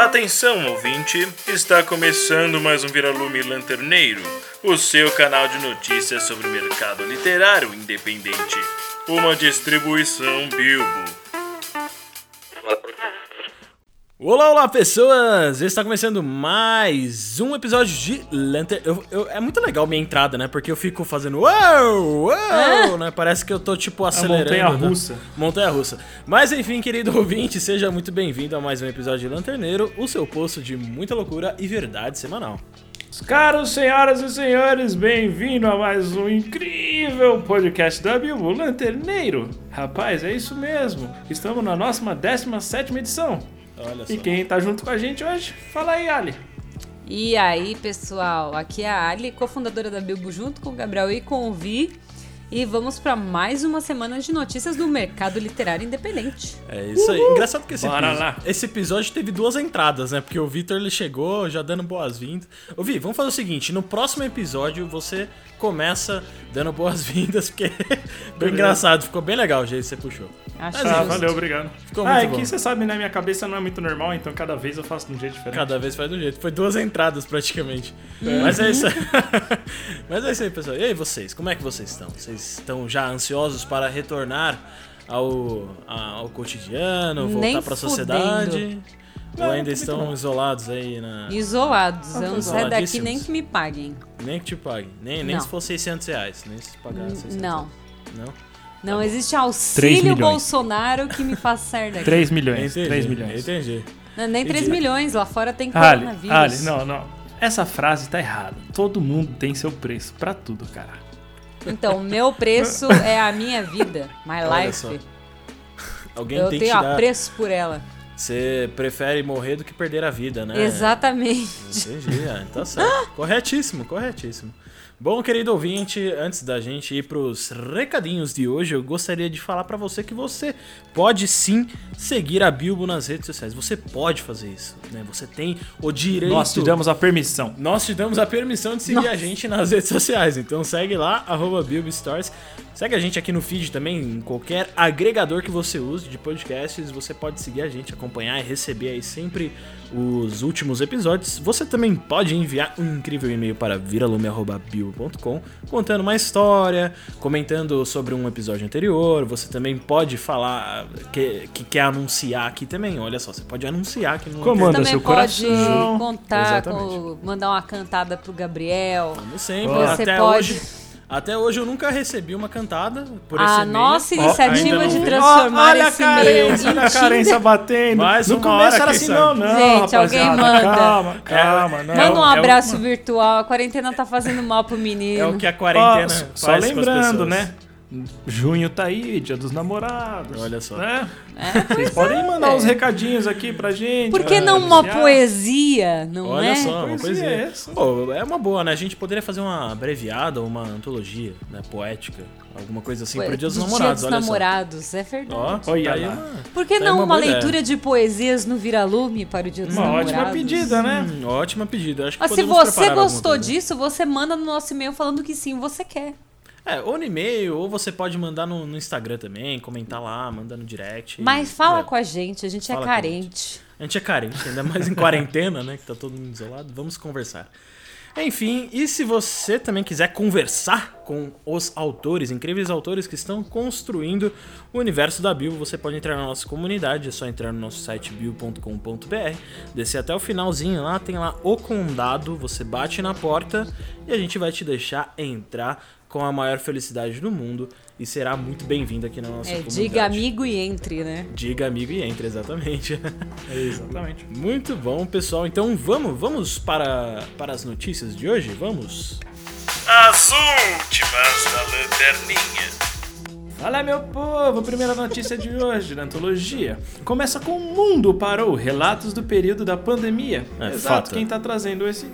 Atenção, ouvinte! Está começando mais um Viralume Lanterneiro, o seu canal de notícias sobre o mercado literário independente. Uma distribuição Bilbo. Olá, olá pessoas! Está começando mais um episódio de Lantern... Eu, eu- é muito legal minha entrada, né? Porque eu fico fazendo uau, uau, né? Parece que eu tô tipo acelerando. né? montanha-russa. Montanha-russa. Mas enfim, querido ouvinte, seja muito bem-vindo a mais um episódio de Lanterneiro, o seu posto de muita loucura e verdade semanal. Caros senhoras e senhores, bem-vindo a mais um incrível podcast da Bilbo Lanterneiro. Rapaz, é isso mesmo. Estamos na nossa 17ª edição. Olha só. E quem tá junto com a gente hoje? Fala aí, Ali. E aí, pessoal, aqui é a Ali, cofundadora da Bilbo, junto com o Gabriel e com o Vi. E vamos para mais uma semana de notícias do mercado literário independente. É isso aí. Engraçado que esse, Bora episódio, lá. esse episódio teve duas entradas, né? Porque o Victor ele chegou já dando boas-vindas. Ô, Vi, vamos fazer o seguinte: no próximo episódio você começa dando boas-vindas, porque ficou engraçado, ficou bem legal o jeito que você puxou. Acho Mas Ah, valeu, obrigado. Ficou ah, muito é bom. que você sabe, né? Minha cabeça não é muito normal, então cada vez eu faço de um jeito diferente. Cada vez faz do jeito. Foi duas entradas praticamente. Uhum. Mas é isso aí. Mas é isso aí, pessoal. E aí, vocês? Como é que vocês estão? Vocês estão já ansiosos para retornar ao, ao cotidiano, voltar para a sociedade? Não, Ou ainda estão não. isolados aí na. Isolados, eu não saio daqui nem que me paguem. Nem que te pague. Nem, nem Não. se for 600 reais. Nem se pagar 600 Não, Não? não existe Três auxílio. Bolsonaro que me faça sair daqui. 3 milhões. Entendi. 3 milhões. Entendi. Não, nem 3 Entendi. milhões, lá fora tem Ali, coronavírus. Ali, não, não. Essa frase tá errada. Todo mundo tem seu preço pra tudo, cara. Então, meu preço é a minha vida, my Olha life. só. Alguém Eu tem que tenho te dar. apreço por ela. Você prefere morrer do que perder a vida, né? Exatamente. Entendi, ah, tá certo. corretíssimo, corretíssimo. Bom, querido ouvinte, antes da gente ir pros recadinhos de hoje, eu gostaria de falar pra você que você pode sim seguir a Bilbo nas redes sociais. Você pode fazer isso, né? Você tem o direito. Nós te damos a permissão. Nós te damos a permissão de seguir Nossa. a gente nas redes sociais. Então segue lá, arroba Bilbo Stories. Segue a gente aqui no feed também, em qualquer agregador que você use de podcasts. Você pode seguir a gente, acompanhar e receber aí sempre os últimos episódios. Você também pode enviar um incrível e-mail para contando uma história, comentando sobre um episódio anterior. Você também pode falar que, que quer anunciar aqui também. Olha só, você pode anunciar aqui no Como Você seu pode coração. contar, com, mandar uma cantada pro Gabriel. Como sempre, Você até pode- hoje. Até hoje eu nunca recebi uma cantada por esse A e-mail. nossa ainda iniciativa de transformar olha esse a e-mail carência, olha a carência batendo. Mais no uma começo hora, era assim, não, não, Gente, alguém manda. Calma, calma, não. Manda um é o- abraço virtual. A quarentena tá fazendo mal pro É menino. o que a quarentena Ó, faz só com as lembrando, né? Junho tá aí, dia dos namorados. Olha só. Né? Vocês podem mandar é. uns recadinhos aqui pra gente. Por que não uma anunciar. poesia, não Olha é? só, uma Poesia poesia. é essa. Pô, é uma boa, né? A gente poderia fazer uma abreviada, uma antologia, né? Poética. Alguma coisa assim pro Dia dos Do Namorados, Dia olha dos Namorados, é verdade. só. Ó, Olha tá aí uma, Por que tá não uma uma, leitura de poesias no Viralume para o Dia dos Uma Namorados? ótima pedida, né? Hum, ótima pedida. Acho que Ah, se você gostou disso, você manda no nosso e-mail falando que sim, você quer. É, ou no e-mail, ou você pode mandar no, no Instagram também, comentar lá, mandar no direct. Mas fala É. com a gente, a gente Fala é com a carente. A gente é carente, ainda mais em quarentena, né? Que tá todo mundo isolado. Vamos conversar. Enfim, e se você também quiser conversar com os autores, incríveis autores que estão construindo o universo da Bill, você pode entrar na nossa comunidade, é só entrar no nosso site bill.com.br, descer até o finalzinho lá, tem lá o condado, você bate na porta e a gente vai te deixar entrar com a maior felicidade do mundo e será muito bem-vindo aqui na nossa É, comunidade. diga amigo e entre, né? Diga amigo e entre, exatamente. Exatamente. Muito bom, pessoal. Então vamos, vamos para, para as notícias de hoje? Vamos? As últimas da lanterninha. Fala, meu povo! Primeira notícia de hoje na antologia. Começa com O Mundo Parou Relatos do Período da Pandemia. É, Exato, fato. quem tá trazendo esse,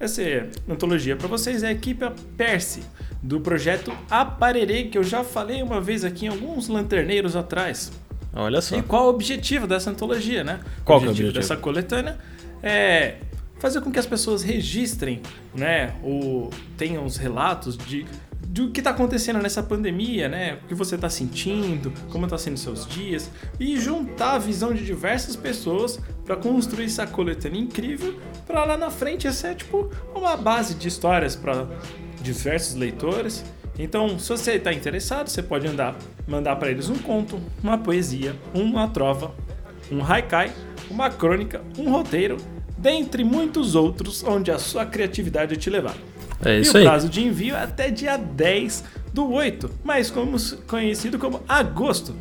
essa antologia para vocês é a equipe Perse, do projeto Aparerê, que eu já falei uma vez aqui em alguns lanterneiros atrás. Olha só. E qual o objetivo dessa antologia, né? Qual o que é o objetivo objetivo? dessa coletânea é fazer com que as pessoas registrem, né, ou tenham os relatos de do que está acontecendo nessa pandemia, né? O que você está sentindo, como está sendo seus dias e juntar a visão de diversas pessoas para construir essa coletânea incrível para lá na frente ser tipo uma base de histórias para diversos leitores. Então, se você está interessado, você pode andar, mandar para eles um conto, uma poesia, uma trova, um haikai, uma crônica, um roteiro, dentre muitos outros onde a sua criatividade te levar. É e isso o aí. prazo de envio é até dia 10 do 8, mais como, conhecido como agosto.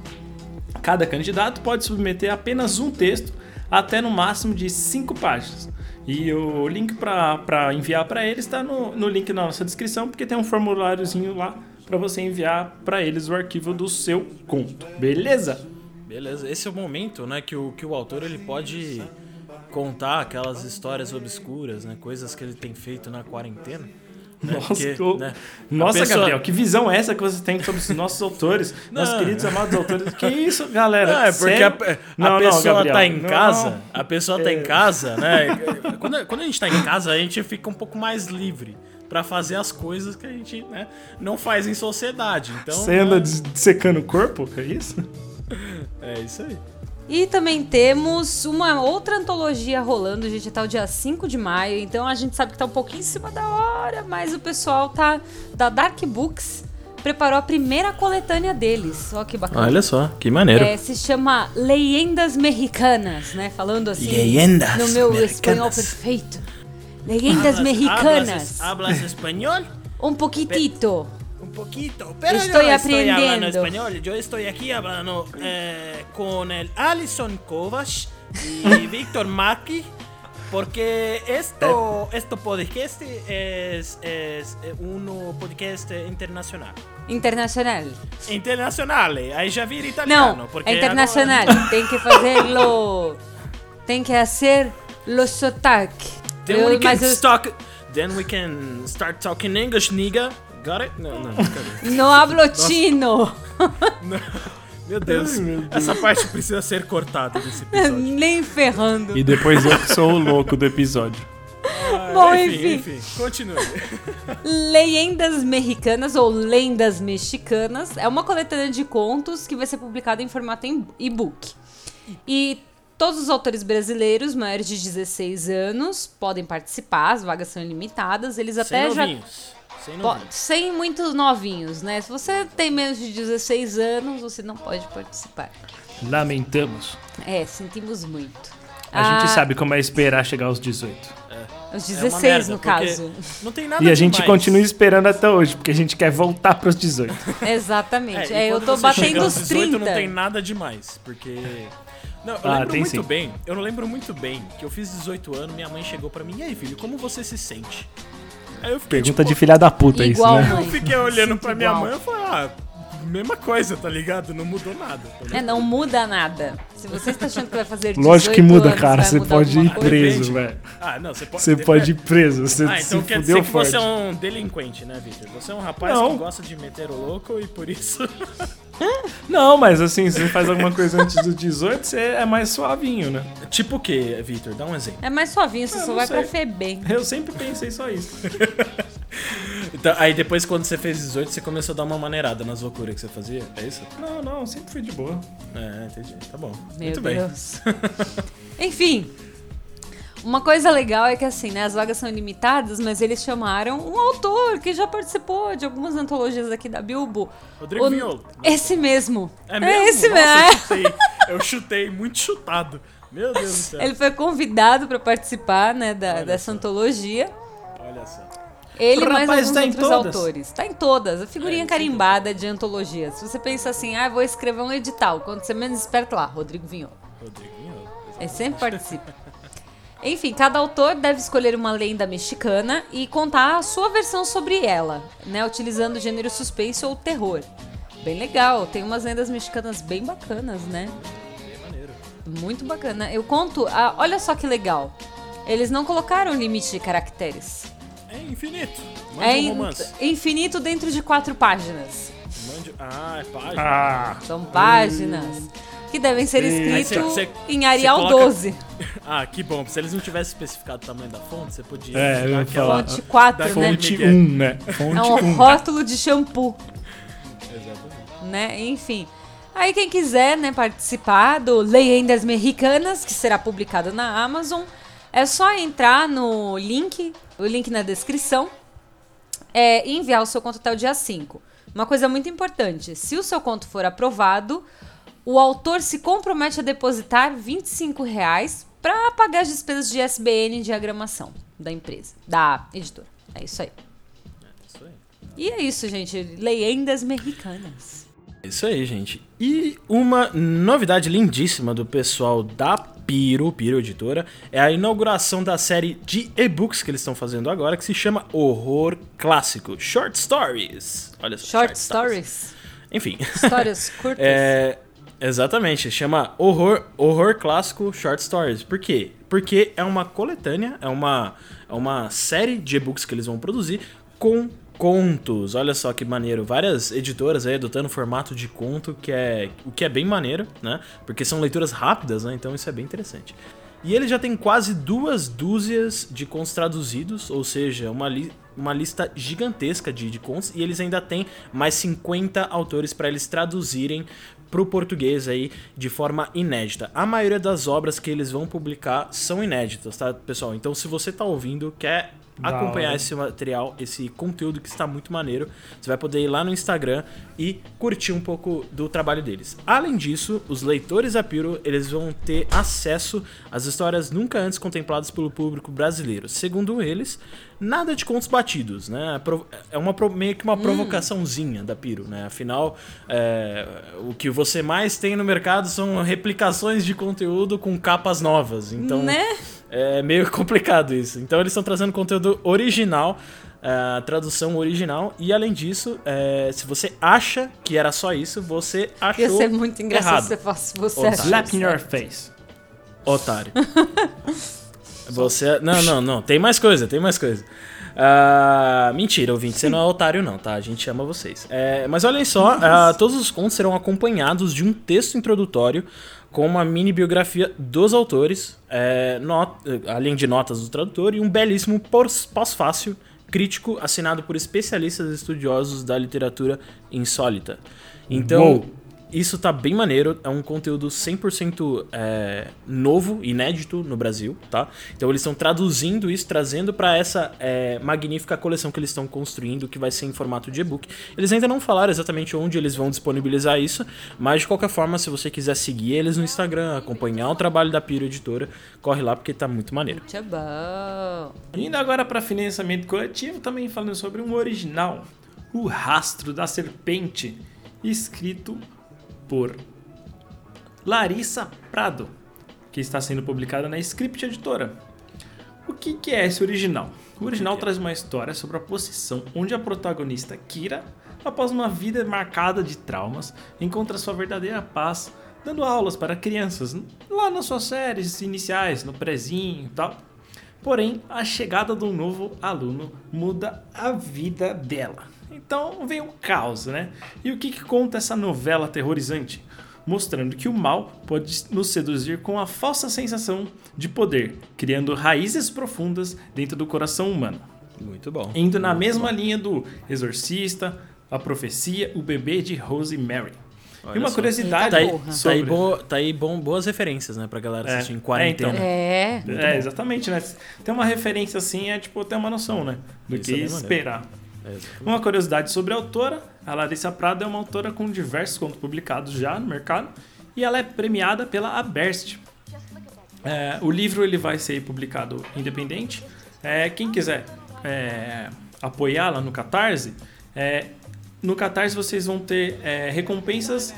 Cada candidato pode submeter apenas um texto, até no máximo de 5 páginas. E o link para enviar para eles está no, no link na nossa descrição, porque tem um formuláriozinho lá para você enviar para eles o arquivo do seu conto. Beleza? Beleza, esse é o momento, né, que o, que o autor ele pode contar aquelas histórias obscuras, né, coisas que ele tem feito na quarentena. Né, Nossa, porque, que- né, Nossa, pessoa- Gabriel, que visão é essa que você tem sobre os nossos autores, nossos Não. queridos amados autores? Que isso, galera? Não, é porque a, a Não, não, pessoa Gabriel, tá em não. casa, a pessoa tá É. em casa, né? quando, quando a gente tá em casa, a gente fica um pouco mais livre pra fazer as coisas que a gente né, não faz em sociedade. Então, Você anda né, dissecando o corpo? É isso? é isso aí. E também temos uma outra antologia rolando, gente, até o dia 5 de maio. Então a gente sabe que tá um pouquinho em cima da hora, mas o pessoal tá da Dark Books preparou a primeira coletânea deles. Ó que bacana. Olha só, que maneiro. É, se chama Leyendas Mexicanas, né? Falando assim Leyendas no meu Mexicanas. espanhol perfeito. Leyendas Mexicanas. Hablas español? Um poquitito. Un poquito, pero Estoy yo estoy hablando aprendiendo. español. Yo estoy aquí hablando eh, con el Alison Kovacs y Víctor Maki. Porque esto, esto podcast es, es eh, un podcast internacional. Internacional. Internacional, aí já vira italiano. Não, porque é internacional. Tem que fazer Tem que fazer lo sotaque. Then, we can then we can start talking English, nigga. Got it? Não, não, cadê? não hablo chino. Meu Deus, Ai, meu Deus. essa parte precisa ser cortada desse episódio. Nem ferrando. E depois eu que sou o louco do episódio. Bom, enfim, enfim. enfim, continue. Leyendas Mexicanas ou Lendas Mexicanas é uma coletânea de contos que vai ser publicada em formato e-book. E todos os autores brasileiros maiores de 16 anos podem participar, as vagas são ilimitadas. Eles até Sem já novinhos. Sem. Sem muitos novinhos, né? Se você tem menos de 16 anos, você não pode participar. Lamentamos. É, sentimos muito. A Ah, gente sabe como é esperar chegar aos 18. Os É uma 16, merda, no caso. Não tem nada E a gente demais. continua esperando até hoje, porque a gente quer voltar pros 18. Exatamente. e É, eu tô você batendo os 18, 30. não tem nada demais, porque... Não, eu Ah, lembro tem muito sim. bem, eu não lembro muito bem que eu fiz 18 anos, minha mãe chegou pra mim, e aí filho, como você se sente? Aí eu fiquei Pergunta tipo, de filha da puta isso, né? Eu fiquei olhando pra minha mãe e falei, ah, mesma coisa, tá ligado? Não mudou nada. tá É, não muda nada. Se você está achando que vai fazer 18 Lógico que muda, anos, cara. Você pode ir preso, velho. Ah, não, você pode... Você pode ir preso. Você Ah, se então quer dizer que forte. você é um delinquente, né, Victor? Você é um rapaz Não. que gosta de meter o louco e por isso... Não, mas assim, se você faz alguma coisa antes dos 18, você é mais suavinho, né? tipo o que, Victor? Dá um exemplo. É mais suavinho, você Ah, só vai sei. pra Febem. Eu sempre pensei só isso. Então, aí depois, quando você fez 18, você começou a dar uma maneirada nas loucuras que você fazia? É isso? Não, não, sempre fui de boa. É, entendi. Tá bom. Meu Muito bem. Deus. Enfim. Uma coisa legal é que assim, né, as vagas são ilimitadas, mas eles chamaram um autor que já participou de algumas antologias aqui da Bilbo. Rodrigo O- Vinholo. Esse mesmo. É mesmo? esse Nossa, mesmo. Eu chutei, eu chutei, muito chutado. Meu Deus do céu. Ele foi convidado para participar, né, da, Olha dessa só. antologia. Olha só. Ele O mais alguns tá outros todas. autores. Tá em todas. A figurinha É, carimbada de antologia. Se você pensa assim, ah, vou escrever um edital. Quando você menos esperto lá, Rodrigo Vinhol. Rodrigo Vinholo. Ele sempre participa. Enfim, cada autor deve escolher uma lenda mexicana e contar a sua versão sobre ela, né? Utilizando o gênero suspense ou terror. Bem legal, tem umas lendas mexicanas bem bacanas, né? Muito bacana. Eu conto, ah, olha só que legal. Eles não colocaram limite de caracteres. É infinito. Mande É um romance. infinito dentro de quatro páginas. Mande... Ah, é página. Ah, São páginas que devem ser escritas em Arial coloca- 12. Ah, que bom. Se eles não tivessem especificado o tamanho da fonte, você podia É, eu ia aquela... Fonte 4, da né? fonte Miguel. 1, né? É Fonte um 1. rótulo de shampoo, Exatamente. né? Enfim. Aí quem quiser, né, participar do Leyendas Mexicanas, que será publicado na Amazon, é só entrar no link, o link na descrição, é, e enviar o seu conto até o dia 5. Uma coisa muito importante, se o seu conto for aprovado, o autor se compromete a depositar 25 reais para pagar as despesas de SBN e diagramação da empresa, da editora. É isso aí. Isso aí. E é isso, gente. Leyendas Mexicanas. Isso aí, gente. E uma novidade lindíssima do pessoal da Piro, Piro Editora, é a inauguração da série de e-books que eles estão fazendo agora, que se chama Horror Clássico, Short Stories. Olha só. Short Stories. Enfim. Histórias curtas. É, exatamente, chama Horror, Horror Clássico Short Stories. Por quê? Porque é uma coletânea, é uma, é uma série de e-books que eles vão produzir com contos. Olha só que maneiro. Várias editoras aí adotando o formato de conto, que é o que é bem maneiro, né? Porque são leituras rápidas, né? Então isso é bem interessante. E ele já tem quase duas dúzias de contos traduzidos, ou seja, uma, li uma lista gigantesca de, de contos, e eles ainda têm mais 50 autores para eles traduzirem pro português aí de forma inédita. A maioria das obras que eles vão publicar são inéditas, tá, pessoal? Então se você tá ouvindo, quer Da acompanhar hora. esse material, esse conteúdo que está muito maneiro, você vai poder ir lá no Instagram e curtir um pouco do trabalho deles. Além disso, os leitores da Piro, eles vão ter acesso às histórias nunca antes contempladas pelo público brasileiro. Segundo eles, nada de contos batidos, né? É uma meio que uma provocaçãozinha da Piro, né? Afinal, é, o que você mais tem no mercado são replicações de conteúdo com capas novas. Então, Né? É meio complicado isso. Então eles estão trazendo conteúdo original, a tradução original. E além disso, é, se você acha que era só isso, você achou Ia ser muito engraçado errado. se você fosse você. Otário. Slap in your face. Otário. Você. Não, não, não. Tem mais coisa, tem mais coisa. Ah, mentira, ouvinte, você não é otário, não, tá? A gente ama vocês. É, mas olhem só, ah, todos os contos serão acompanhados de um texto introdutório com uma mini biografia dos autores, é, not- além de notas do tradutor, e um belíssimo pós- pós-fácil crítico assinado por especialistas estudiosos da literatura insólita. Então. Isso tá bem maneiro, é um conteúdo 100% é, novo, inédito no Brasil, tá? Então eles estão traduzindo isso, trazendo para essa é, magnífica coleção que eles estão construindo, que vai ser em formato de e-book. Eles ainda não falaram exatamente onde eles vão disponibilizar isso, mas de qualquer forma, se você quiser seguir eles no Instagram, acompanhar o trabalho da Piro Editora, corre lá porque tá muito maneiro. Muito bom. Indo agora para financiamento coletivo, também falando sobre um original, O Rastro da Serpente, escrito por Larissa Prado, que está sendo publicada na Script Editora. O que, que é esse original? O original traz uma história sobre a possessão, onde a protagonista Kira, após uma vida marcada de traumas, encontra sua verdadeira paz dando aulas para crianças, lá nas suas séries iniciais, no prezinho e tal. Porém, a chegada de um novo aluno muda a vida dela. Então vem o caos, né? E o que, que conta essa novela aterrorizante? Mostrando que o mal pode nos seduzir com a falsa sensação de poder, criando raízes profundas dentro do coração humano. Muito bom. Indo na mesma linha do Exorcista, A Profecia, O Bebê de Rosemary. Olha e uma só. curiosidade Tá aí, tá aí, sobre... bo- tá aí bom, boas referências, né, pra galera É. assistir em É, quarentena. então. É. É, exatamente, né? Tem uma referência assim, é tipo ter uma noção, né? Do Isso que é bem maneiro. É. Uma curiosidade sobre a autora, a Larissa Prado é uma autora com diversos contos publicados já no mercado e ela é premiada pela Aberst. É, o livro ele vai ser publicado independente. É, quem quiser é, apoiá-la no Catarse, é, no Catarse vocês vão ter é, recompensas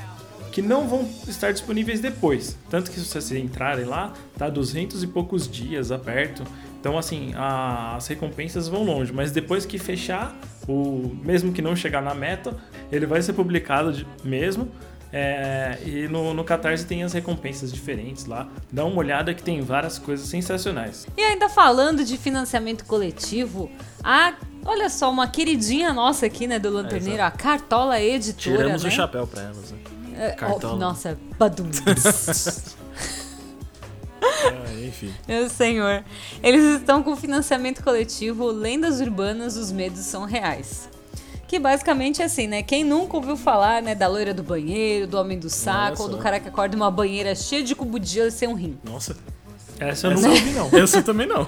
que não vão estar disponíveis depois. Tanto que se vocês entrarem lá, tá 200 e poucos dias aberto. Então, assim, a- as recompensas vão longe. Mas depois que fechar, o mesmo que não chegar na meta, ele vai ser publicado de- mesmo. É, e no, no Catarse tem as recompensas diferentes lá. Dá uma olhada que tem várias coisas sensacionais. E ainda falando de financiamento coletivo, a, olha só, uma queridinha nossa aqui, né, do Lanterneiro, a Cartola Editora, Tiramos né? o chapéu pra elas, né? É, Cartola. nossa, badum. Ah, enfim. Meu senhor. Eles estão com financiamento coletivo Lendas Urbanas, os Medos São Reais. Que basicamente é assim, né? Quem nunca ouviu falar, né, da loira do banheiro, do homem do saco, Nossa. ou do cara que acorda em uma banheira cheia de cubo de gelo sem um rim. Nossa, Essa eu nunca ouvi, não. eu também não.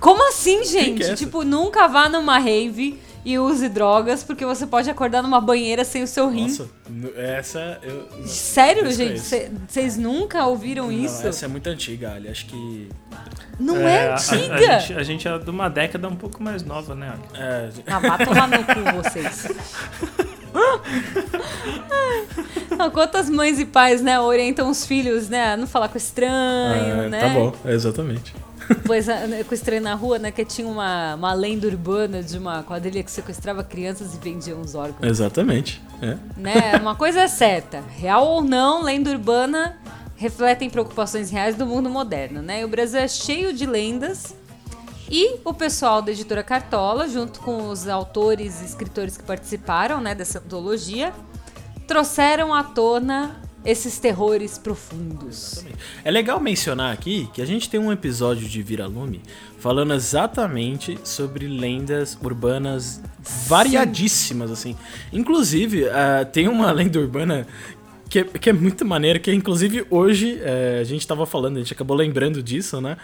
Como assim, gente? é essa? tipo, nunca vá numa rave e use drogas, porque você pode acordar numa banheira sem o seu rim. Nossa, essa eu. Sério, é gente? isso. Vocês nunca ouviram Não, isso? essa é muito antiga, Ali. Acho que. Não é, a- a- antiga? A, gente, a gente é de uma década um pouco mais nova, né? Ali? É, Ah, vá tomar no cu vocês. Não, quantas mães e pais, né, orientam os filhos, né, a não falar com estranho, é, né? Tá bom, exatamente. Pois, né, com estranho na rua, né, que tinha uma, uma lenda urbana de uma quadrilha que sequestrava crianças e vendia os órgãos, Exatamente. É. né? Uma coisa é certa, real ou não, lenda urbana refletem preocupações reais do mundo moderno, né? E o Brasil é cheio de lendas e o pessoal da editora Cartola, junto com os autores e escritores que participaram né, dessa antologia, trouxeram à tona esses terrores profundos. É legal mencionar aqui que a gente tem um episódio de Viralume falando exatamente sobre lendas urbanas variadíssimas, assim. Inclusive, ah, tem uma lenda urbana que é, que é muito maneira, que inclusive hoje eh, a gente tava falando, a gente acabou lembrando disso, né?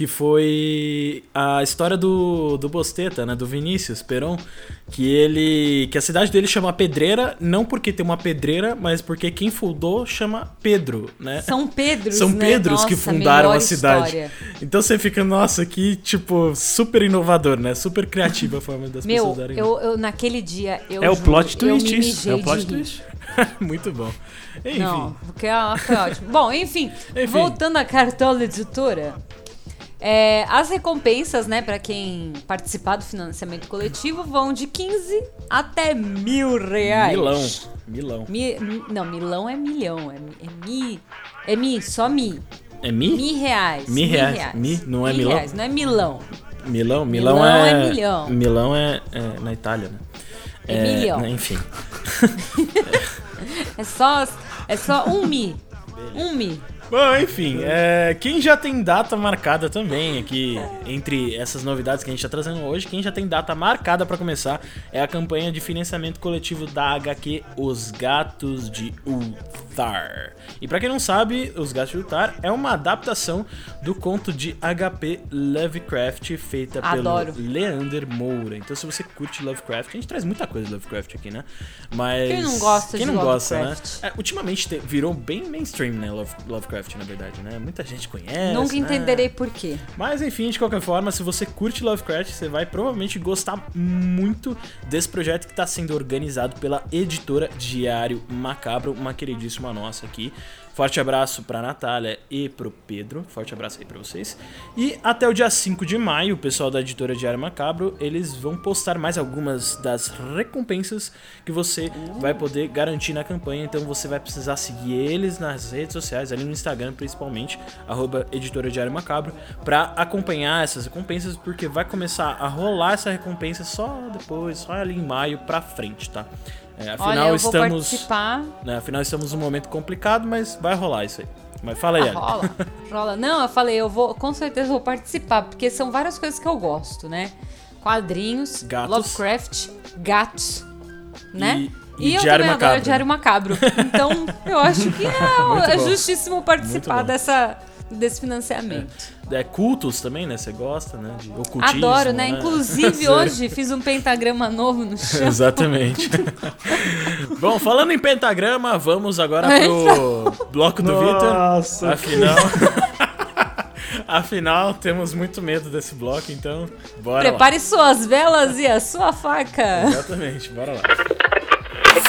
Que foi a história do, do Bosteta, né? Do Vinícius Peron, que ele. que a cidade dele chama Pedreira, não porque tem uma pedreira, mas porque quem fundou chama Pedro, né? São Pedros, São né? Pedros que Nossa, fundaram a cidade. história. Então você fica, nossa, que tipo, super inovador, né? Super criativa a forma das Meu, pessoas darem. eu, eu naquele dia eu É o plot eu twist isso. É o plot twist. Muito bom. Enfim. Não, porque ela foi ótimo. Bom, enfim, Enfim. voltando à cartola editora. É, as recompensas, né, para quem participar do financiamento coletivo vão de 15 até mil reais. Milão. Milão. Mi- mi- não, milão é milhão. É, mi- é mi. É mi, só mi. É mi? Mi reais. Mi reais. Mi, não é Mi milão? reais, não é milão. Milão? Milão, Milão é. é milhão. Milão é, é na Itália, né? É milhão. né, Enfim. É só, é só um mi. Um mi. Bom, enfim, é, quem já tem data marcada também aqui, entre essas novidades que a gente tá trazendo hoje, quem já tem data marcada pra começar é a campanha de financiamento coletivo da HQ Os Gatos de Ulthar. E pra quem não sabe, Os Gatos de Ulthar é uma adaptação do conto de HP Lovecraft feita Adoro. pelo Leander Moura. Então se você curte Lovecraft, a gente traz muita coisa de Lovecraft aqui, né? Mas Quem não gosta quem de não gosta, né? Lovecraft? É, ultimamente te- virou bem mainstream, né? Love- Lovecraft, na verdade, né? Muita gente conhece. Nunca né? entenderei por quê. Mas enfim, de qualquer forma, se você curte Lovecraft, você vai provavelmente gostar muito desse projeto que está sendo organizado pela editora Diário Macabro, uma queridíssima nossa aqui. Forte abraço pra Natália e pro Pedro. Forte abraço aí pra vocês. E até o dia 5 de maio, o pessoal da editora Diário Macabro, eles vão postar mais algumas das recompensas que você vai poder garantir na campanha. Então você vai precisar seguir eles nas redes sociais, ali no Instagram principalmente, arroba editora Diário Macabro, pra acompanhar essas recompensas, porque vai começar a rolar essa recompensa só depois, só ali em maio pra frente, tá? É, afinal, Olha, estamos. Né, afinal, estamos num momento complicado, mas vai rolar isso aí. Mas fala aí, Ah, rola, rola. Não, eu falei, eu vou, com certeza vou participar, porque são várias coisas que eu gosto, né? Quadrinhos, Gatos. Lovecraft, gatos, né? E- e eu Diário também Macabro, adoro Diário Macabro. Então, eu acho que é, é justíssimo participar dessa, desse financiamento. É, cultos também, né? Você gosta, né? De ocultismo. Adoro, né? Inclusive, hoje fiz um pentagrama novo no chão. Exatamente. Bom, falando em pentagrama, vamos agora pro bloco do Vitor. Nossa. Afinal. Afinal, temos muito medo desse bloco, então bora lá. Prepare suas velas e a sua faca. Exatamente, bora lá.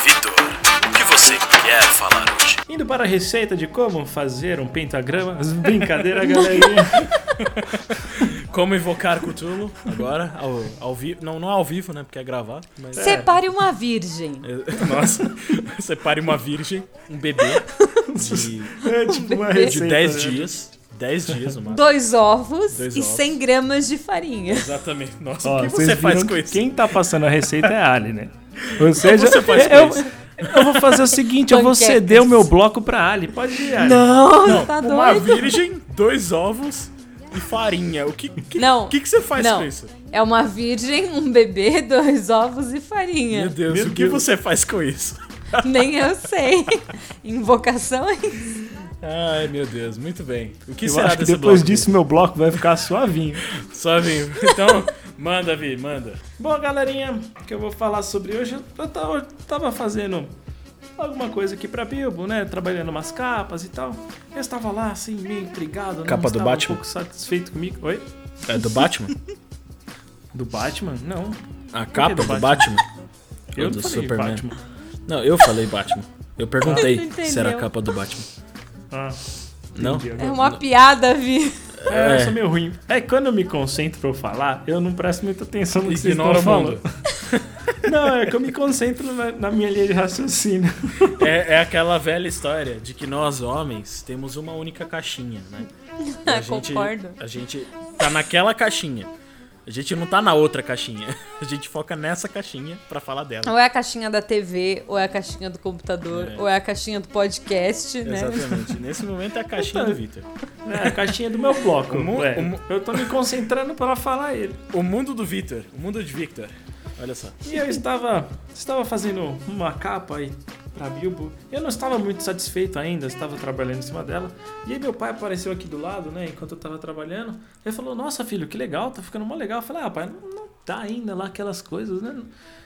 Vitor, o que você quer falar? Indo para a receita de como fazer um pentagrama. Brincadeira, galerinha. Como invocar Cthulhu agora, ao, ao vivo. Não, não ao vivo, né? Porque é gravado. Mas... Separe uma virgem. Nossa, separe uma virgem, um bebê de, É tipo uma de receita. 10 né? dias. 10 dias, no máximo. Dois ovos Dois e ovos. 100 gramas de farinha. Exatamente. Nossa, Ó, o que você faz com que isso? Quem tá passando a receita é a Ali, né? Ou seja, você faz com eu, isso? Eu vou fazer o seguinte, eu vou ceder o meu bloco pra Ali. Pode ir, Ali. Não, tá Uma doido? virgem, dois ovos e farinha. O que, que, Não. que, que você faz Não. com isso? É uma virgem, um bebê, dois ovos e farinha. Meu Deus, Meu o que Deus. você faz com isso? Nem eu sei. Invocações? Ai, meu Deus, muito bem. O que Eu será acho que desse depois bloco? disso meu bloco vai ficar suavinho. Vim. Então, manda, Vi, manda. Bom, galerinha, o que eu vou falar sobre hoje, eu tava, eu tava fazendo alguma coisa aqui pra Bilbo, né? Trabalhando umas capas e tal. Eu estava lá, assim, meio intrigado? Capa do estava Batman? um pouco satisfeito comigo. Oi? É do Batman? Do Batman? Não. A capa do do Batman? Eu Ou do falei Superman? Batman. Não, eu falei Batman. Eu perguntei entendeu. se era a capa do Batman. Ah, Não? É uma piada, Vi. É, eu É. sou meio ruim. É que quando eu me concentro pra eu falar, eu não presto muita atenção no que vocês estão falando. Não, é que eu me concentro na, na minha linha de raciocínio. É, é aquela velha história de que nós, homens, temos uma única caixinha, né? A gente, Concordo. A gente tá naquela caixinha. A gente não tá na outra caixinha. A gente foca nessa caixinha pra falar dela. Ou é a caixinha da TV, ou é a caixinha do computador, É. ou é a caixinha do podcast, né? Exatamente. Nesse momento é a caixinha do Victor. É, a caixinha do meu bloco. O mu- é. o Eu tô me concentrando para falar ele. O mundo do Victor. O mundo de Victor. Olha só. E eu estava, estava fazendo uma capa aí pra Bilbo. Eu não estava muito satisfeito ainda, estava trabalhando em cima dela. E aí meu pai apareceu aqui do lado, né, enquanto eu estava trabalhando. Ele falou, nossa filho, que legal, tá ficando mó legal. Eu falei, ah pai, não, não tá ainda lá aquelas coisas, né?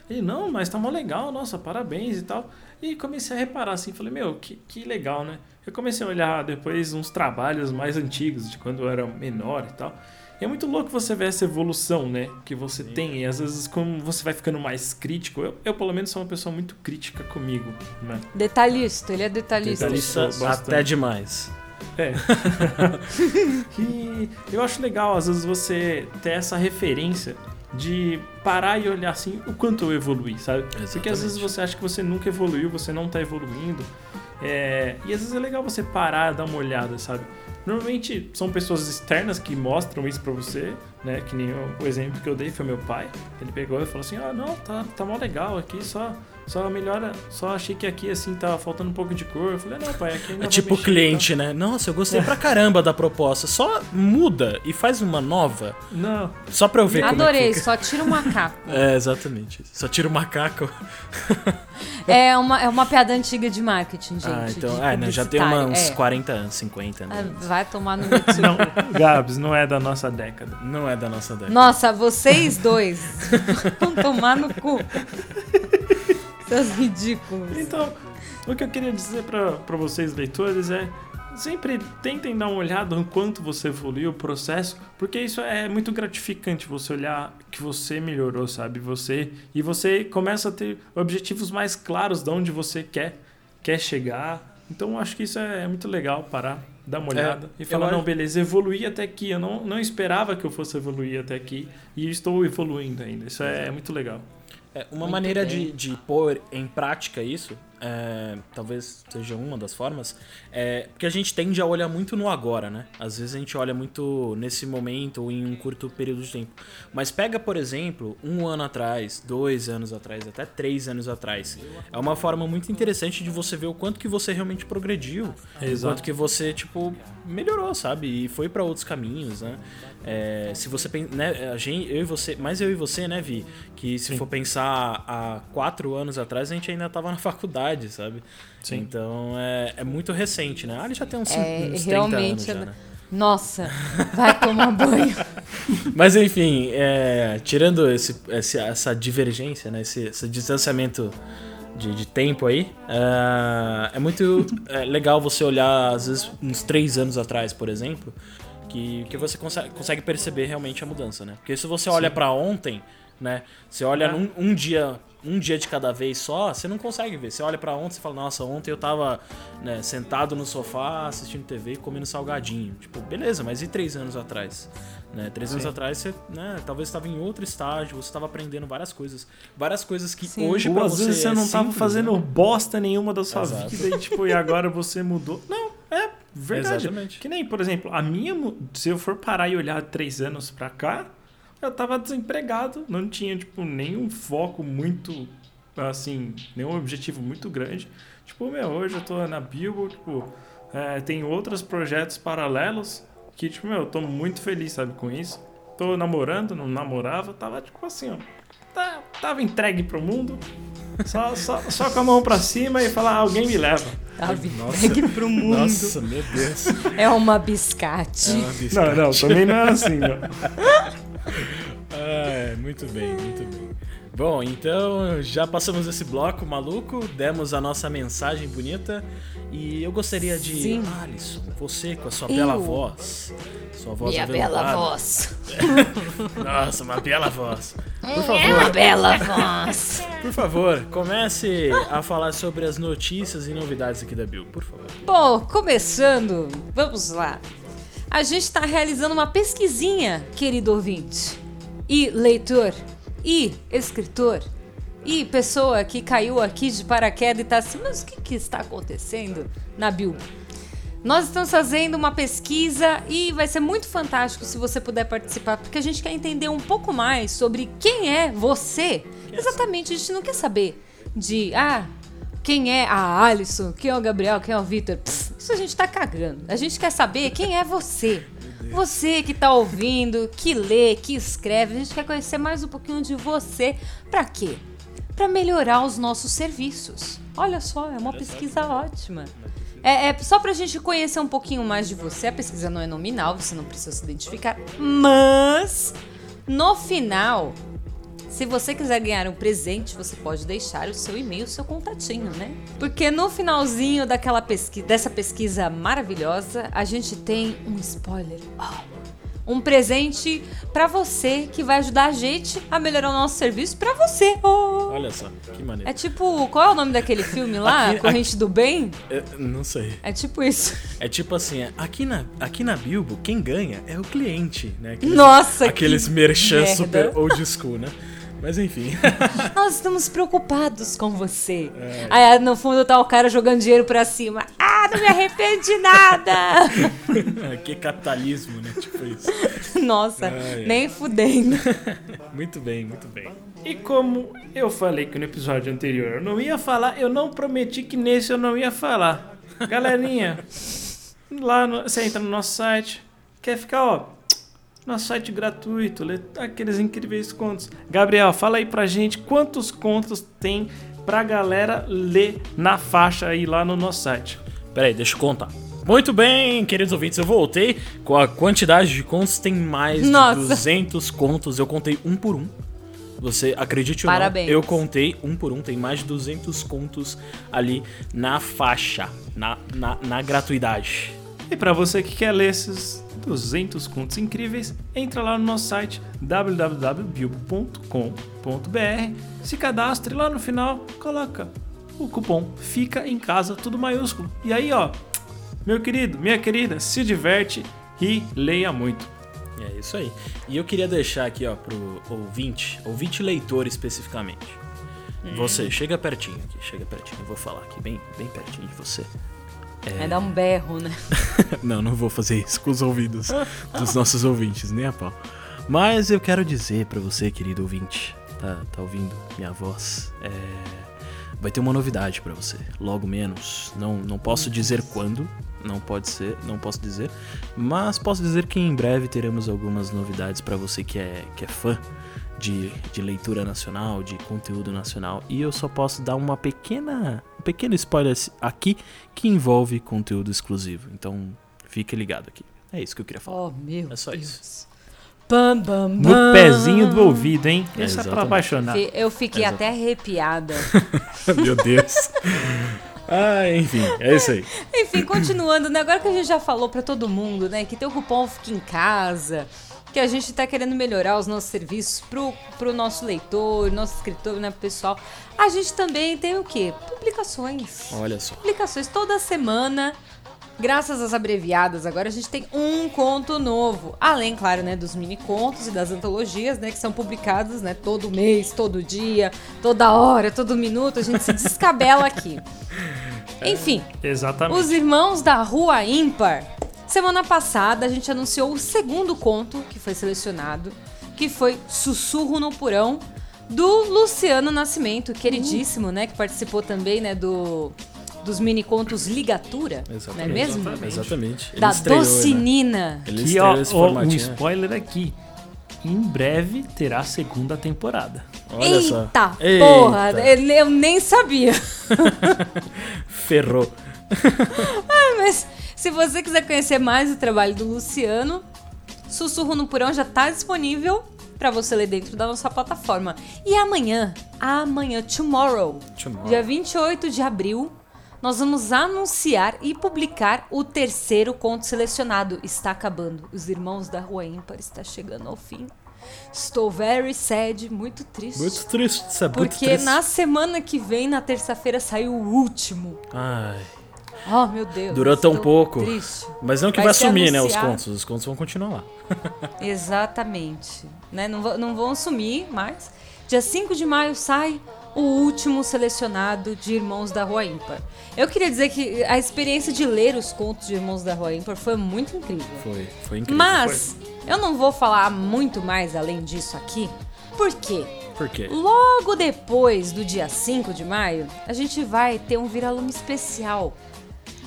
Ele, não, mas tá mó legal, nossa, parabéns e tal. E comecei a reparar assim, falei, meu, que, que legal, né? Eu comecei a olhar depois uns trabalhos mais antigos, de quando eu era menor e tal. E é muito louco você ver essa evolução, né? Que você tem. E às vezes, como você vai ficando mais crítico, eu, eu pelo menos sou uma pessoa muito crítica comigo, né? Detalhista, ele é detalhista. Detalhista. Bastante. até demais. É. e eu acho legal, às vezes, você ter essa referência de parar e olhar assim o quanto eu evolui, sabe? Porque às Exatamente. vezes você acha que você nunca evoluiu, você não tá evoluindo. É, E às vezes é legal você parar e dar uma olhada, sabe? Normalmente são pessoas externas que mostram isso pra você, né? Que nem o, o exemplo que eu dei foi meu pai. Ele pegou e falou assim: Ah, não, tá, tá mó legal aqui, só, só melhora. Só achei que aqui assim tá faltando um pouco de cor. Eu falei: Não, pai, aqui ainda É tipo o mexer, cliente, né? Nossa, eu gostei pra caramba da proposta. Só muda e faz uma nova. tá?" Não, Só pra eu ver como é Adorei, que fica. só tira o macaco. É, exatamente. Só tira o macaco. É uma, é uma piada antiga de marketing, gente. ah, então. de Ah, não, já tem uma- uns é. 40 anos, 50, né? Ah, Vai tomar no não, Gabs, não é da nossa década. Não é da nossa década. Nossa, vocês dois vão tomar no cu. Seus ridículos. Então, o que eu queria dizer pra pra vocês, leitores, é sempre tentem dar uma olhada no quanto você evoluiu o processo, porque isso é muito gratificante você olhar que você melhorou, sabe? Você e você começa a ter objetivos mais claros de onde você quer quer chegar. Então, eu acho que isso é muito legal parar, dar uma É, olhada e eu falar, não, acho- beleza, evoluí até aqui. Eu não, não esperava que eu fosse evoluir até aqui e estou evoluindo ainda. Isso é muito legal. É, uma Muito maneira bem. de, de pôr em prática isso, é, talvez seja uma das formas, é porque a gente tende a olhar muito no agora, né? Às vezes a gente olha muito nesse momento ou em um curto período de tempo. Mas pega, por exemplo, um ano atrás, dois anos atrás, até três anos atrás. É uma forma muito interessante de você ver o quanto que você realmente progrediu. O Exato. quanto que você, tipo, melhorou, sabe? E foi pra outros caminhos, né? É, se você né, a gente, eu e você, mais eu e você, né, Vi? Que se Sim. for pensar há quatro anos atrás, a gente ainda tava na faculdade, sabe? Sim. Então é, é muito recente, né? Ah, ele já tem uns, É, uns 30 realmente. anos já, né? Nossa, vai tomar banho. Mas enfim, é, tirando esse, esse- essa divergência, né, esse, esse distanciamento de, de tempo aí, é, é muito é, legal você olhar, às vezes, uns três anos atrás, por exemplo, que, que você consegue, consegue perceber realmente a mudança, né? Porque se você olha pra ontem, né, você olha É. num, um dia um dia de cada vez só, você não consegue ver. Você olha pra ontem e fala, nossa, ontem eu tava né, sentado no sofá assistindo TV e comendo salgadinho. Tipo, beleza, mas e três anos atrás? Né? Três anos Sim. atrás você né, talvez estava em outro estágio, você estava aprendendo várias coisas. Várias coisas que Sim. hoje Ou pra às você vezes você é não tava simples, fazendo né? bosta nenhuma da sua Exato. vida e, tipo, e agora você mudou. Não, é verdade. Exatamente. Que nem, por exemplo, a minha. Se eu for parar e olhar três anos pra cá, eu tava desempregado, não tinha, tipo, nenhum foco muito. Assim, nenhum objetivo muito grande. Tipo, meu, hoje eu tô na Bilbo, tipo, é, tem outros projetos paralelos que, tipo, meu, eu tô muito feliz, sabe, com isso. Tô namorando, não namorava, tava tipo assim, ó. Tá, tava entregue pro mundo. Só, só, só com a mão pra cima e falar, alguém me leva. Tá entregue pro mundo. Nossa, meu Deus. É uma biscate. É uma Não, biscate. não, também não é assim, ó. É, muito bem, muito bem. Bom, então já passamos esse bloco maluco, demos a nossa mensagem bonita e eu gostaria de. Sim. Alisson, você com a sua Eu. bela voz. Sua voz Minha bela voz. Nossa, uma bela voz. Por É uma favor, bela voz. por favor, comece a falar sobre as notícias e novidades aqui da Bill, por favor. Bom, começando, vamos lá. A gente está realizando uma pesquisinha, querido ouvinte, e leitor, e escritor, e pessoa que caiu aqui de paraquedas e tá assim, mas o que, que está acontecendo na Bilbo? Nós estamos fazendo uma pesquisa e vai ser muito fantástico se você puder participar, porque a gente quer entender um pouco mais sobre quem é você. Exatamente, a gente não quer saber de, ah, quem é a Alisson, quem é o Gabriel, quem é o Vitor. Isso a gente tá cagando. A gente quer saber quem é você. Você que tá ouvindo, que lê, que escreve. A gente quer conhecer mais um pouquinho de você. Pra quê? Pra melhorar os nossos serviços. Olha só, é uma pesquisa ótima. É, é só pra gente conhecer um pouquinho mais de você. A pesquisa não é nominal, você não precisa se identificar. Mas, no final, se você quiser ganhar um presente, você pode deixar o seu e-mail, o seu contatinho, né? Porque no finalzinho daquela pesqui dessa pesquisa maravilhosa, a gente tem um spoiler. Oh, um presente pra você que vai ajudar a gente a melhorar o nosso serviço pra você. Oh. Olha só, que maneiro. É tipo, qual é o nome daquele filme lá? Aqui- Corrente do Bem? É, não sei. É tipo isso. É tipo assim, é, aqui na, aqui na Bilbo, quem ganha é o cliente, né? Aqueles, Nossa, Aqueles que merchan merda. super old school, né? Mas enfim. Nós estamos preocupados com você. É. Aí no fundo tá o cara jogando dinheiro pra cima. Ah, não me arrependo de nada! que capitalismo, né? Tipo isso. Nossa, Ai, ai. nem fudendo. Muito bem, muito bem. E como eu falei que no episódio anterior eu não ia falar, eu não prometi que nesse eu não ia falar. Galerinha, lá no, você entra no nosso site, quer ficar, ó, nosso site gratuito, ler aqueles incríveis contos. Gabriel, fala aí pra gente quantos contos tem pra galera ler na faixa aí lá no nosso site. Peraí, deixa eu contar. Muito bem, queridos ouvintes, eu voltei com a quantidade de contos. Tem mais Nossa. de 200 contos. Eu contei um por um. Você acredite ou Parabéns. não, eu contei um por um. Tem mais de 200 contos ali na faixa, na, na, na gratuidade. E para você que quer ler esses 200 contos incríveis, entra lá no nosso site www.bilbo.com.br, se cadastre lá no final, coloca o cupom Fica em Casa, tudo maiúsculo. E aí, ó, meu querido, minha querida, se diverte e leia muito. É isso aí. E eu queria deixar aqui, ó, pro ouvinte, ouvinte leitor especificamente. Você, chega pertinho aqui, chega pertinho. Eu vou falar aqui, bem, bem pertinho de você. É dar um berro, né? Não, não vou fazer isso com os ouvidos dos nossos ouvintes, nem a pau. Mas eu quero dizer pra você, querido ouvinte, tá, tá ouvindo minha voz? É, vai ter uma novidade pra você, logo menos. Não, não posso dizer quando, não pode ser, não posso dizer, mas posso dizer que em breve teremos algumas novidades pra você que é, que é fã de, de leitura nacional, de conteúdo nacional, e eu só posso dar uma pequena, um pequeno spoiler aqui que envolve conteúdo exclusivo. Então, fique ligado aqui. É isso que eu queria falar. Oh, meu É só Deus. isso. Pam, bam, No bam. pezinho do ouvido, hein? Esse é pra Exatamente. apaixonar. Eu fiquei Exato. até arrepiada. Meu Deus. ah, enfim, é isso aí. Enfim, continuando, né? Agora que a gente já falou pra todo mundo, né? Que tem o cupom Fica em Casa, que a gente tá querendo melhorar os nossos serviços pro, pro nosso leitor, nosso escritor, né, pro pessoal. A gente também tem o quê? Publicações. Olha só. Publicações toda semana. Graças às abreviadas, agora a gente tem um conto novo. Além, claro, né, dos mini contos e das antologias, né, que são publicados, né, todo mês, todo dia, toda hora, todo minuto. A gente se descabela aqui. Enfim, Exatamente. os Irmãos da Rua Ímpar. Semana passada a gente anunciou o segundo conto que foi selecionado, que foi Sussurro no Porão, do Luciano Nascimento, queridíssimo, né? Que participou também, né, do, dos mini contos Ligatura, não é mesmo? Exatamente. Ele Da estreou, né? Docinina. Ele Aqui, estreou ó, ó, um né? spoiler aqui. Em breve terá a segunda temporada. Olha só. Eita, Eita. porra, eu eu nem sabia. Ferrou. Mas se você quiser conhecer mais o trabalho do Luciano, Sussurro no Porão já está disponível para você ler dentro da nossa plataforma. E amanhã, amanhã, tomorrow, Tomorrow. dia 28 de abril, nós vamos anunciar e publicar o terceiro conto selecionado. Está acabando. Os Irmãos da Rua Ímpar está chegando ao fim. Estou very sad, muito triste. Muito triste, isso é muito porque triste. na semana que vem, na terça-feira, saiu o último. Ai. Oh, meu Deus. Durou tão pouco. Triste. Mas não que Vai vai, sumir, né, os contos. Os contos vão continuar lá. Exatamente. Né? Não, não vão sumir mais. Dia 5 de maio sai o último selecionado de Irmãos da Rua Ímpar. Eu queria dizer que a experiência de ler os contos de Irmãos da Rua Ímpar foi muito incrível. Foi, foi incrível. Mas eu não vou falar muito mais além disso aqui. Por quê? Por quê? Logo depois do dia 5 de maio, a gente vai ter um viralume especial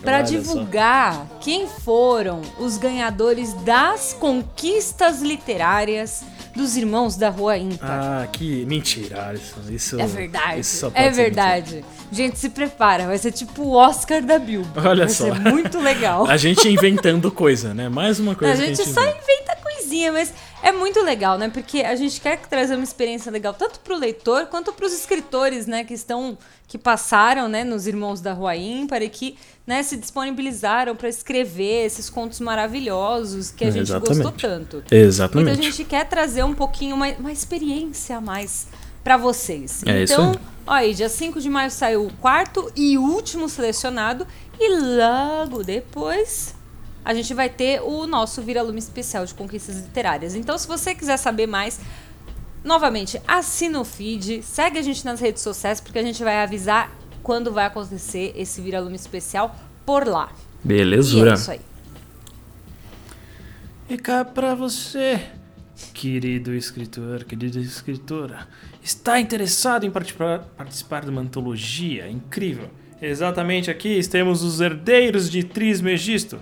para Olha só. divulgar quem foram os ganhadores das conquistas literárias dos irmãos da Rua Ímpar. Ah, que mentira. Isso, isso é verdade. Isso só pode é verdade. Gente, se prepara, vai ser tipo o Oscar da Bilbo. Olha vai só. ser muito legal. mentira. A gente inventando coisa, né? Mais uma coisa A gente a gente só inventa. inventa coisinha, mas é muito legal, né? Porque a gente quer trazer uma experiência legal tanto pro leitor quanto pros escritores, né? Que estão, que passaram, né? Nos Irmãos da Rua Ímpar e que né, se disponibilizaram para escrever esses contos maravilhosos que a gente Exatamente. gostou tanto. Exatamente. Então a gente quer trazer um pouquinho, uma, uma experiência a mais pra vocês. É isso então, aí. ó aí, dia 5 de maio saiu o quarto e último selecionado. E logo depois a gente vai ter o nosso Viralume Especial de Conquistas Literárias. Então, se você quiser saber mais, novamente, assina o feed, segue a gente nas redes sociais, porque a gente vai avisar quando vai acontecer esse Viralume Especial por lá. E Belezura. é isso aí. E cá pra você, querido escritor, querida escritora, está interessado em participar, participar de uma antologia incrível? Exatamente aqui temos os Herdeiros de Trismegisto,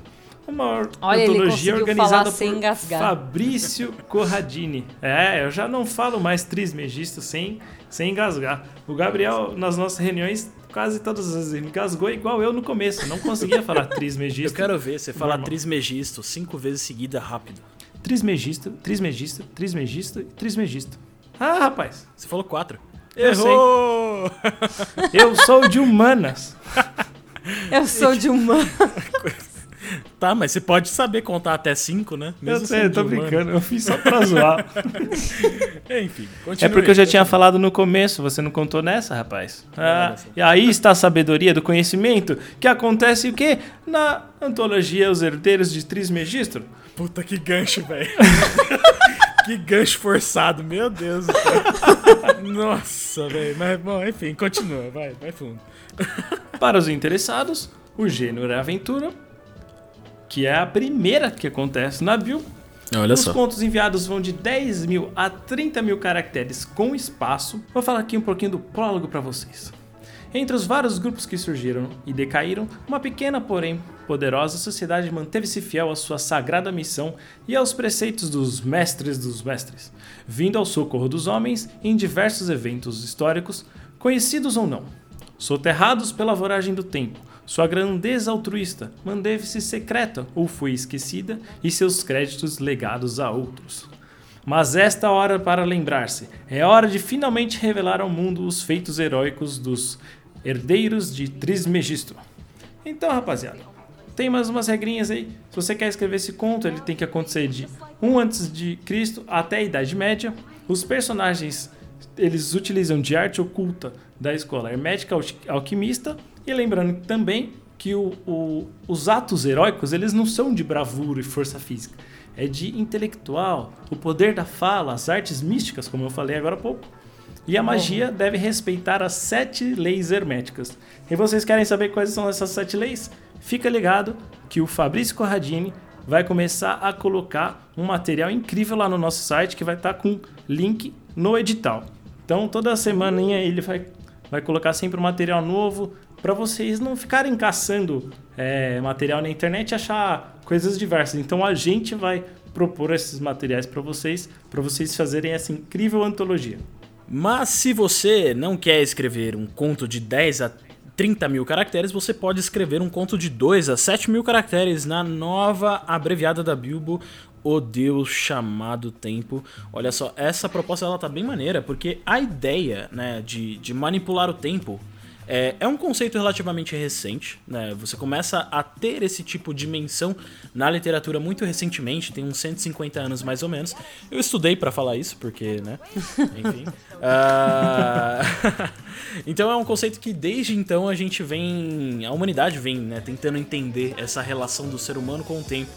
uma Olha, antologia organizada por engasgar. Fabrício Corradini. É, eu já não falo mais Trismegisto sem, sem engasgar. O Gabriel, nas nossas reuniões, quase todas as vezes ele engasgou igual eu no começo, não conseguia falar Eu Trismegisto. quero ver você falar Normal. trismegisto cinco vezes seguida rápido. Trismegisto, Trismegisto, Trismegisto e Trismegisto. Ah, rapaz, Você falou quatro. Eu Errou! eu sou de humanas. Eu sou de uma. Tá, mas você pode saber contar até cinco, né? Eu Mesmo sei, sendo eu tô humano. brincando, eu fiz só pra zoar. Enfim, É continue. porque eu já tinha falado no começo, você não contou nessa, rapaz. Ah, Olha só. e aí está a sabedoria do conhecimento, que acontece o quê? Na antologia Os Herdeiros de Trismegisto. Puta que gancho, velho. que gancho forçado, meu Deus. Nossa, velho. Mas, bom, enfim, continua, vai, vai fundo. Para os interessados, o gênero é aventura, que é a primeira que acontece na Bill. Olha Os contos enviados vão de 10 mil a 30 mil caracteres com espaço. Vou falar aqui um pouquinho do prólogo para vocês. Entre os vários grupos que surgiram e decaíram, uma pequena, porém poderosa sociedade manteve-se fiel à sua sagrada missão e aos preceitos dos mestres dos mestres, vindo ao socorro dos homens em diversos eventos históricos, conhecidos ou não. Soterrados pela voragem do tempo, sua grandeza altruísta manteve-se secreta ou foi esquecida e seus créditos legados a outros. Mas esta hora para lembrar-se, é hora de finalmente revelar ao mundo os feitos heróicos dos herdeiros de Trismegisto. Então, rapaziada, tem mais umas regrinhas aí. Se você quer escrever esse conto, ele tem que acontecer de 1 antes de Cristo até a Idade Média. Os personagens eles utilizam de arte oculta da escola hermética alqui- alquimista e lembrando também que o- o- os atos heróicos eles não são de bravura e força física, é de intelectual, o poder da fala, as artes místicas, como eu falei agora há pouco. E a magia deve respeitar as sete leis herméticas. E vocês querem saber quais são essas sete leis? Fica ligado que o Fabrício Corradini vai começar a colocar um material incrível lá no nosso site que vai estar com link no edital. Então toda semaninha ele vai, vai colocar sempre um material novo para vocês não ficarem caçando é, material na internet e achar coisas diversas. Então a gente vai propor esses materiais para vocês, para vocês fazerem essa incrível antologia. Mas se você não quer escrever um conto de 10 a 30 mil caracteres, você pode escrever um conto de 2 a 7 mil caracteres na nova abreviada da Bilbo, O Deus Chamado Tempo. Olha só, essa proposta ela tá bem maneira, porque a ideia né, de, de manipular o tempo é, é, um conceito relativamente recente, né? Você começa a ter esse tipo de menção na literatura muito recentemente, tem uns 150 anos mais ou menos. Eu estudei para falar isso, porque, né? Enfim. uh... então é um conceito que desde então a gente vem. A humanidade vem né, tentando entender essa relação do ser humano com o tempo.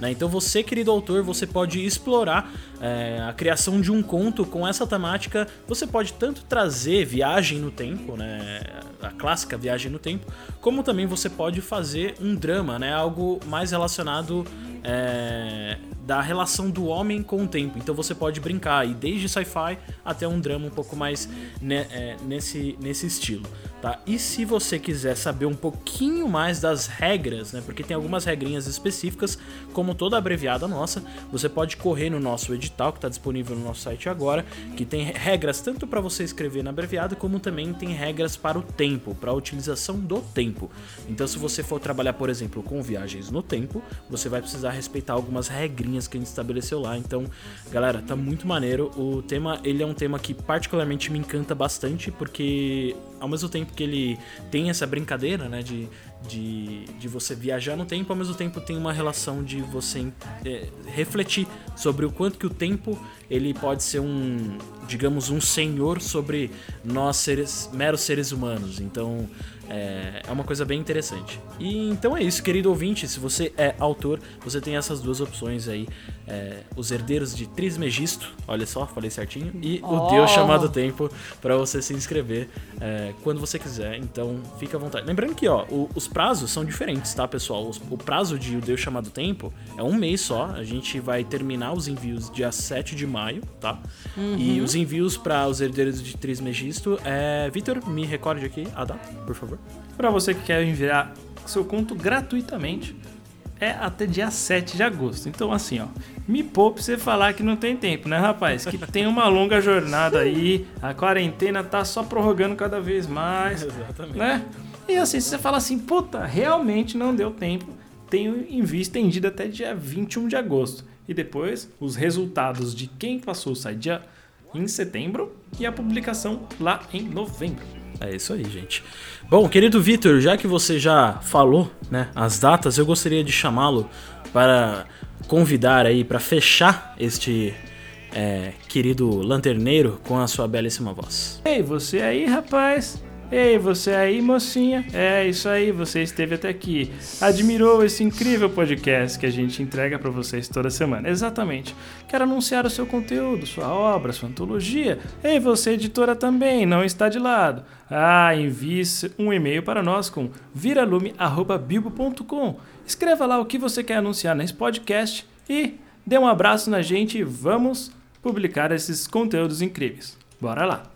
Né? Então você, querido autor, você pode explorar é, a criação de um conto com essa temática. Você pode tanto trazer viagem no tempo, né? a clássica viagem no tempo, como também você pode fazer um drama, né? algo mais relacionado é, da relação do homem com o tempo. Então você pode brincar e desde sci-fi até um drama um pouco mais é, nesse, nesse estilo. Tá? E se você quiser saber um pouquinho mais das regras, né, porque tem algumas regrinhas específicas, como toda abreviada nossa, você pode correr no nosso edital que está disponível no nosso site agora, que tem regras tanto para você escrever na abreviada, como também tem regras para o tempo, para a utilização do tempo. Então, se você for trabalhar, por exemplo, com viagens no tempo, você vai precisar respeitar algumas regrinhas que a gente estabeleceu lá. Então, galera, tá muito maneiro. O tema, ele é um tema que particularmente me encanta bastante, porque ao mesmo tempo que ele tem essa brincadeira, né, de, de, de você viajar no tempo, ao mesmo tempo tem uma relação de você é, refletir sobre o quanto que o tempo ele pode ser um, digamos, um senhor sobre nós seres, meros seres humanos. Então, é, é uma coisa bem interessante. E então é isso, querido ouvinte. Se você é autor, você tem essas duas opções aí: é, Os Herdeiros de Trismegisto, olha só, falei certinho, e oh. O Deus Chamado Tempo, para você se inscrever é, quando você quiser. Então fica à vontade. Lembrando que ó, o, os prazos são diferentes, tá, pessoal? Os, o prazo de O Deus Chamado Tempo é um mês só. A gente vai terminar os envios dia 7 de maio, tá? Uhum. E os envios para os Herdeiros de Trismegisto é. Vitor, me recorde aqui a data, por favor. Para você que quer enviar seu conto gratuitamente, é até dia 7 de agosto. Então, assim, ó, me poupe você falar que não tem tempo, né, rapaz? Que tem uma longa jornada aí, a quarentena tá só prorrogando cada vez mais. Exatamente. Né? E assim, você fala assim, puta, realmente não deu tempo, tenho envio estendido até dia 21 de agosto. E depois, os resultados de quem passou sai dia em setembro e a publicação lá em novembro. É isso aí, gente. Bom, querido Vitor, já que você já falou, né, as datas, eu gostaria de chamá-lo para convidar aí para fechar este é, querido lanterneiro com a sua belíssima voz. Ei, você aí, rapaz? Ei, você aí, mocinha? É isso aí, você esteve até aqui. Admirou esse incrível podcast que a gente entrega para vocês toda semana. Exatamente. Quero anunciar o seu conteúdo, sua obra, sua antologia. Ei, você, editora, também, não está de lado. Ah, envie um e-mail para nós com viralume.bilbo.com. Escreva lá o que você quer anunciar nesse podcast e dê um abraço na gente e vamos publicar esses conteúdos incríveis. Bora lá!